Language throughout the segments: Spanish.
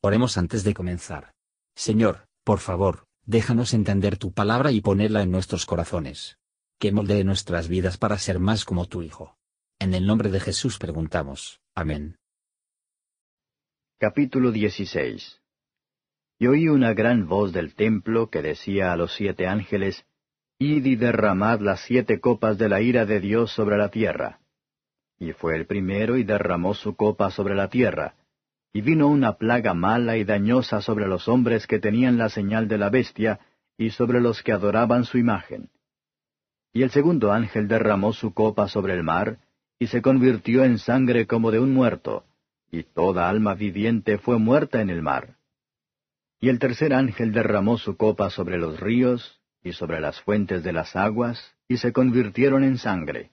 Oremos antes de comenzar. Señor, por favor, déjanos entender tu palabra y ponerla en nuestros corazones. Que moldee nuestras vidas para ser más como tu Hijo. En el nombre de Jesús preguntamos. Amén. Capítulo 16 Y oí una gran voz del templo que decía a los siete ángeles, Id y derramad las siete copas de la ira de Dios sobre la tierra. Y fue el primero y derramó su copa sobre la tierra, y vino una plaga mala y dañosa sobre los hombres que tenían la señal de la bestia, y sobre los que adoraban su imagen. Y el segundo ángel derramó su copa sobre el mar, y se convirtió en sangre como de un muerto, y toda alma viviente fue muerta en el mar. Y el tercer ángel derramó su copa sobre los ríos, y sobre las fuentes de las aguas, y se convirtieron en sangre.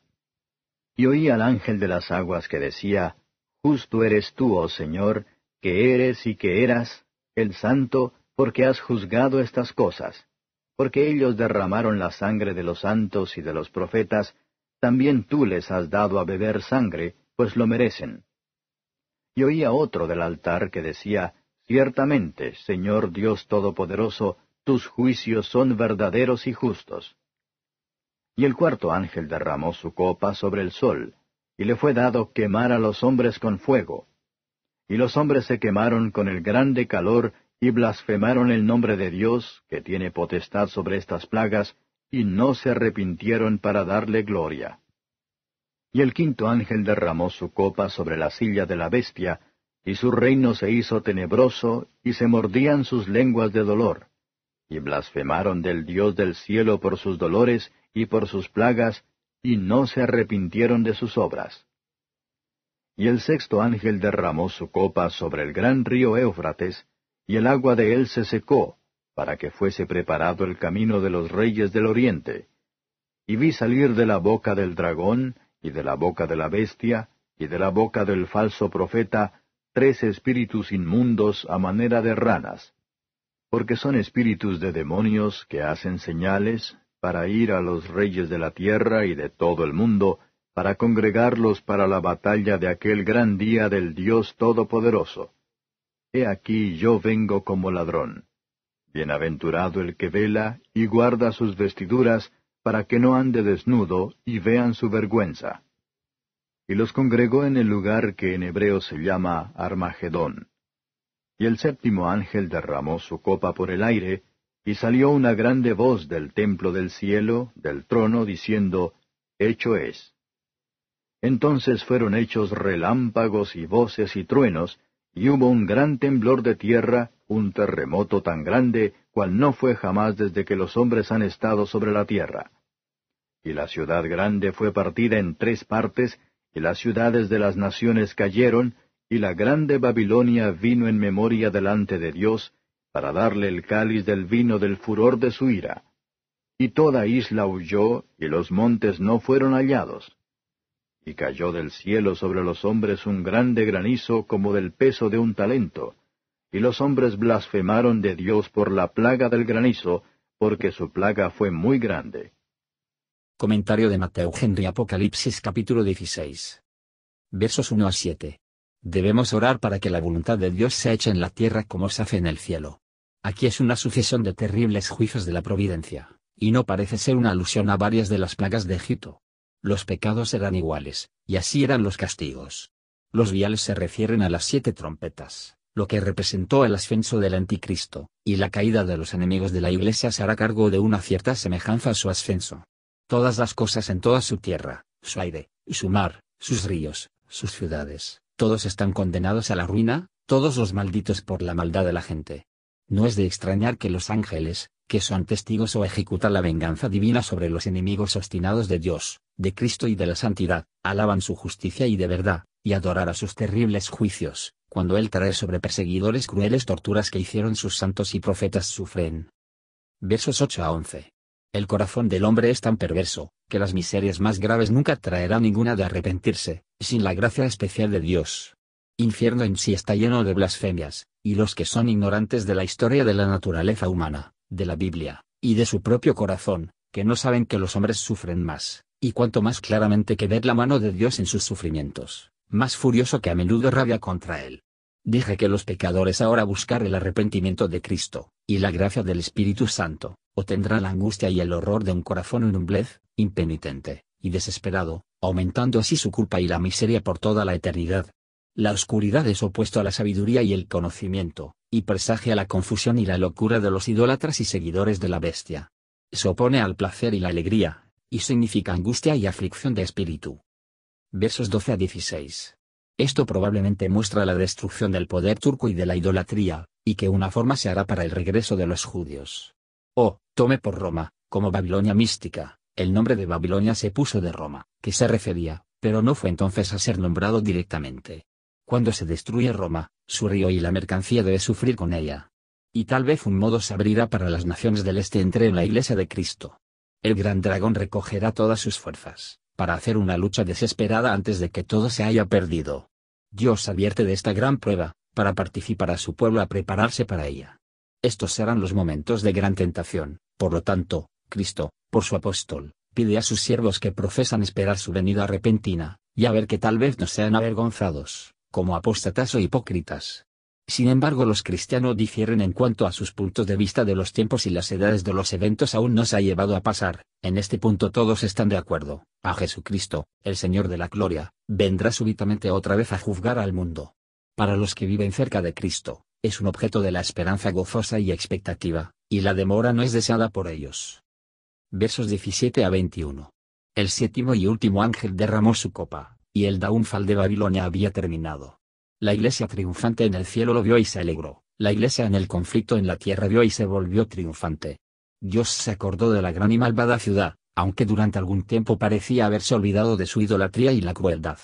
Y oí al ángel de las aguas que decía, Justo eres tú, oh Señor, que eres y que eras, el santo, porque has juzgado estas cosas. Porque ellos derramaron la sangre de los santos y de los profetas, también tú les has dado a beber sangre, pues lo merecen. Y oía otro del altar que decía, Ciertamente, Señor Dios Todopoderoso, tus juicios son verdaderos y justos. Y el cuarto ángel derramó su copa sobre el sol, y le fue dado quemar a los hombres con fuego. Y los hombres se quemaron con el grande calor y blasfemaron el nombre de Dios, que tiene potestad sobre estas plagas, y no se arrepintieron para darle gloria. Y el quinto ángel derramó su copa sobre la silla de la bestia, y su reino se hizo tenebroso, y se mordían sus lenguas de dolor. Y blasfemaron del Dios del cielo por sus dolores y por sus plagas, y no se arrepintieron de sus obras. Y el sexto ángel derramó su copa sobre el gran río Éufrates, y el agua de él se secó, para que fuese preparado el camino de los reyes del oriente. Y vi salir de la boca del dragón, y de la boca de la bestia, y de la boca del falso profeta, tres espíritus inmundos a manera de ranas, porque son espíritus de demonios que hacen señales, para ir a los reyes de la tierra y de todo el mundo, para congregarlos para la batalla de aquel gran día del Dios Todopoderoso. He aquí yo vengo como ladrón. Bienaventurado el que vela y guarda sus vestiduras, para que no ande desnudo y vean su vergüenza. Y los congregó en el lugar que en hebreo se llama Armagedón. Y el séptimo ángel derramó su copa por el aire, y salió una grande voz del templo del cielo, del trono, diciendo, Hecho es. Entonces fueron hechos relámpagos y voces y truenos, y hubo un gran temblor de tierra, un terremoto tan grande, cual no fue jamás desde que los hombres han estado sobre la tierra. Y la ciudad grande fue partida en tres partes, y las ciudades de las naciones cayeron, y la grande Babilonia vino en memoria delante de Dios, para darle el cáliz del vino del furor de su ira. Y toda isla huyó, y los montes no fueron hallados. Y cayó del cielo sobre los hombres un grande granizo como del peso de un talento, y los hombres blasfemaron de Dios por la plaga del granizo, porque su plaga fue muy grande. Comentario de Mateo Henry Apocalipsis capítulo 16. Versos 1 a 7. Debemos orar para que la voluntad de Dios se eche en la tierra como se hace en el cielo. Aquí es una sucesión de terribles juicios de la providencia, y no parece ser una alusión a varias de las plagas de Egipto. Los pecados eran iguales, y así eran los castigos. Los viales se refieren a las siete trompetas, lo que representó el ascenso del anticristo, y la caída de los enemigos de la iglesia se hará cargo de una cierta semejanza a su ascenso. Todas las cosas en toda su tierra, su aire, su mar, sus ríos, sus ciudades, todos están condenados a la ruina, todos los malditos por la maldad de la gente. No es de extrañar que los ángeles, que son testigos o ejecutan la venganza divina sobre los enemigos obstinados de Dios, de Cristo y de la santidad, alaban su justicia y de verdad, y adorar a sus terribles juicios, cuando Él trae sobre perseguidores crueles torturas que hicieron sus santos y profetas sufren. Versos 8 a 11. El corazón del hombre es tan perverso, que las miserias más graves nunca traerá ninguna de arrepentirse, sin la gracia especial de Dios. Infierno en sí está lleno de blasfemias, y los que son ignorantes de la historia de la naturaleza humana, de la Biblia, y de su propio corazón, que no saben que los hombres sufren más, y cuanto más claramente que ver la mano de Dios en sus sufrimientos, más furioso que a menudo rabia contra él. Dije que los pecadores ahora buscar el arrepentimiento de Cristo, y la gracia del Espíritu Santo, o tendrán la angustia y el horror de un corazón inumblez, impenitente, y desesperado, aumentando así su culpa y la miseria por toda la eternidad. La oscuridad es opuesto a la sabiduría y el conocimiento, y presagia la confusión y la locura de los idólatras y seguidores de la bestia. Se opone al placer y la alegría, y significa angustia y aflicción de espíritu. Versos 12 a 16. Esto probablemente muestra la destrucción del poder turco y de la idolatría, y que una forma se hará para el regreso de los judíos. Oh, tome por Roma, como Babilonia mística, el nombre de Babilonia se puso de Roma, que se refería, pero no fue entonces a ser nombrado directamente. Cuando se destruye Roma, su río y la mercancía debe sufrir con ella. Y tal vez un modo se abrirá para las naciones del este entre en la iglesia de Cristo. El gran dragón recogerá todas sus fuerzas, para hacer una lucha desesperada antes de que todo se haya perdido. Dios advierte de esta gran prueba, para participar a su pueblo a prepararse para ella. Estos serán los momentos de gran tentación, por lo tanto, Cristo, por su apóstol, pide a sus siervos que profesan esperar su venida repentina, y a ver que tal vez no sean avergonzados, como apóstatas o hipócritas. Sin embargo, los cristianos difieren en cuanto a sus puntos de vista de los tiempos y las edades de los eventos aún no se ha llevado a pasar, en este punto todos están de acuerdo, a Jesucristo, el Señor de la Gloria, vendrá súbitamente otra vez a juzgar al mundo. Para los que viven cerca de Cristo, es un objeto de la esperanza gozosa y expectativa, y la demora no es deseada por ellos. Versos 17 a 21. El séptimo y último ángel derramó su copa, y el daunfal de Babilonia había terminado. La iglesia triunfante en el cielo lo vio y se alegró, la iglesia en el conflicto en la tierra vio y se volvió triunfante. Dios se acordó de la gran y malvada ciudad, aunque durante algún tiempo parecía haberse olvidado de su idolatría y la crueldad.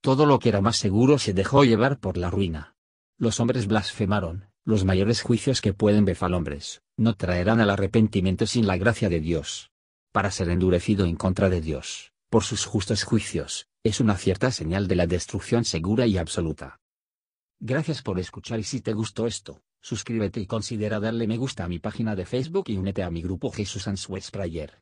Todo lo que era más seguro se dejó llevar por la ruina. Los hombres blasfemaron, los mayores juicios que pueden ver hombres, no traerán al arrepentimiento sin la gracia de Dios. Para ser endurecido en contra de Dios, por sus justos juicios, es una cierta señal de la destrucción segura y absoluta. Gracias por escuchar y si te gustó esto, suscríbete y considera darle me gusta a mi página de Facebook y únete a mi grupo Jesús Answers Prayer.